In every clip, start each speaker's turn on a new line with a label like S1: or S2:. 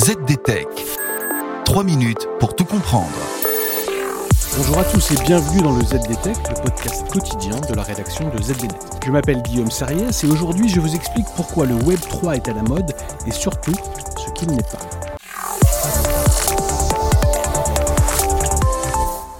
S1: ZDTech. 3 minutes pour tout comprendre.
S2: Bonjour à tous et bienvenue dans le ZDTech, le podcast quotidien de la rédaction de ZDNet. Je m'appelle Guillaume Sariès et aujourd'hui je vous explique pourquoi le Web 3 est à la mode et surtout ce qu'il n'est pas.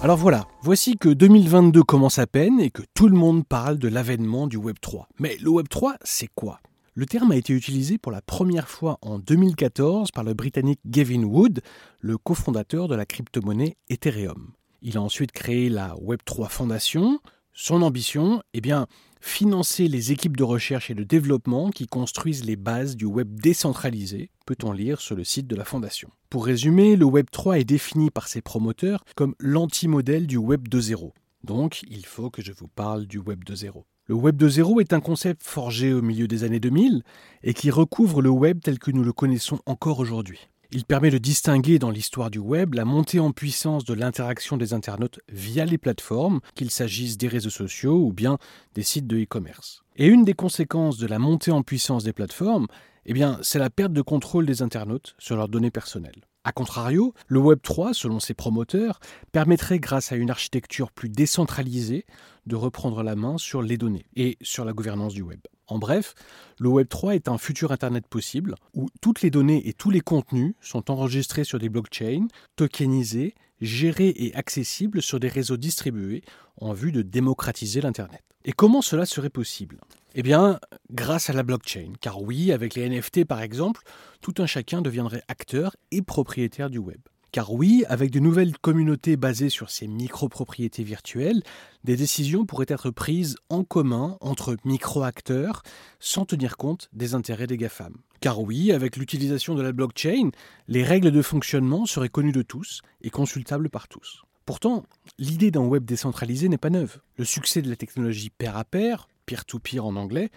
S2: Alors voilà, voici que 2022 commence à peine et que tout le monde parle de l'avènement du Web 3. Mais le Web 3, c'est quoi? Le terme a été utilisé pour la première fois en 2014 par le Britannique Gavin Wood, le cofondateur de la crypto-monnaie Ethereum. Il a ensuite créé la Web3 Foundation. Son ambition, eh bien, financer les équipes de recherche et de développement qui construisent les bases du web décentralisé, peut-on lire sur le site de la Fondation. Pour résumer, le Web 3 est défini par ses promoteurs comme l'anti-modèle du Web 2.0. Donc, il faut que je vous parle du Web 2.0. Le Web 2.0 est un concept forgé au milieu des années 2000 et qui recouvre le Web tel que nous le connaissons encore aujourd'hui. Il permet de distinguer dans l'histoire du web la montée en puissance de l'interaction des internautes via les plateformes, qu'il s'agisse des réseaux sociaux ou bien des sites de e-commerce. Et une des conséquences de la montée en puissance des plateformes, eh c'est la perte de contrôle des internautes sur leurs données personnelles. A contrario, le Web 3, selon ses promoteurs, permettrait, grâce à une architecture plus décentralisée, de reprendre la main sur les données et sur la gouvernance du web. En bref, le Web 3 est un futur Internet possible où toutes les données et tous les contenus sont enregistrés sur des blockchains, tokenisés, gérés et accessibles sur des réseaux distribués en vue de démocratiser l'Internet. Et comment cela serait possible? Eh bien, grâce à la blockchain. Car oui, avec les NFT par exemple, tout un chacun deviendrait acteur et propriétaire du web. Car oui, avec de nouvelles communautés basées sur ces micro-propriétés virtuelles, des décisions pourraient être prises en commun entre micro-acteurs sans tenir compte des intérêts des GAFAM. Car oui, avec l'utilisation de la blockchain, les règles de fonctionnement seraient connues de tous et consultables par tous. Pourtant, l'idée d'un web décentralisé n'est pas neuve. Le succès de la technologie pair à pair, peer-to-peer en anglais,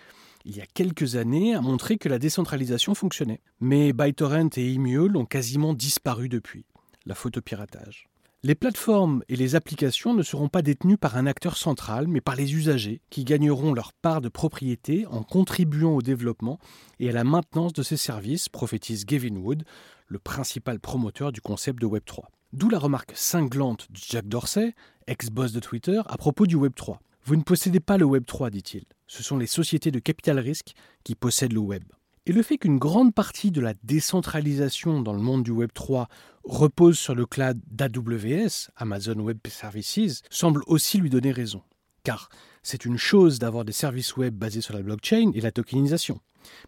S2: il y a quelques années a montré que la décentralisation fonctionnait. Mais ByteDance et Emule ont quasiment disparu depuis. La photopiratage. Les plateformes et les applications ne seront pas détenues par un acteur central, mais par les usagers, qui gagneront leur part de propriété en contribuant au développement et à la maintenance de ces services, prophétise Gavin Wood, le principal promoteur du concept de Web3. D'où la remarque cinglante de Jack Dorsey, ex-boss de Twitter, à propos du Web 3. Vous ne possédez pas le Web 3, dit-il. Ce sont les sociétés de capital risque qui possèdent le Web. Et le fait qu'une grande partie de la décentralisation dans le monde du Web 3 repose sur le cloud d'AWS, Amazon Web Services, semble aussi lui donner raison. Car c'est une chose d'avoir des services web basés sur la blockchain et la tokenisation,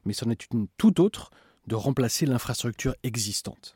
S2: mais c'en est une tout autre de remplacer l'infrastructure existante.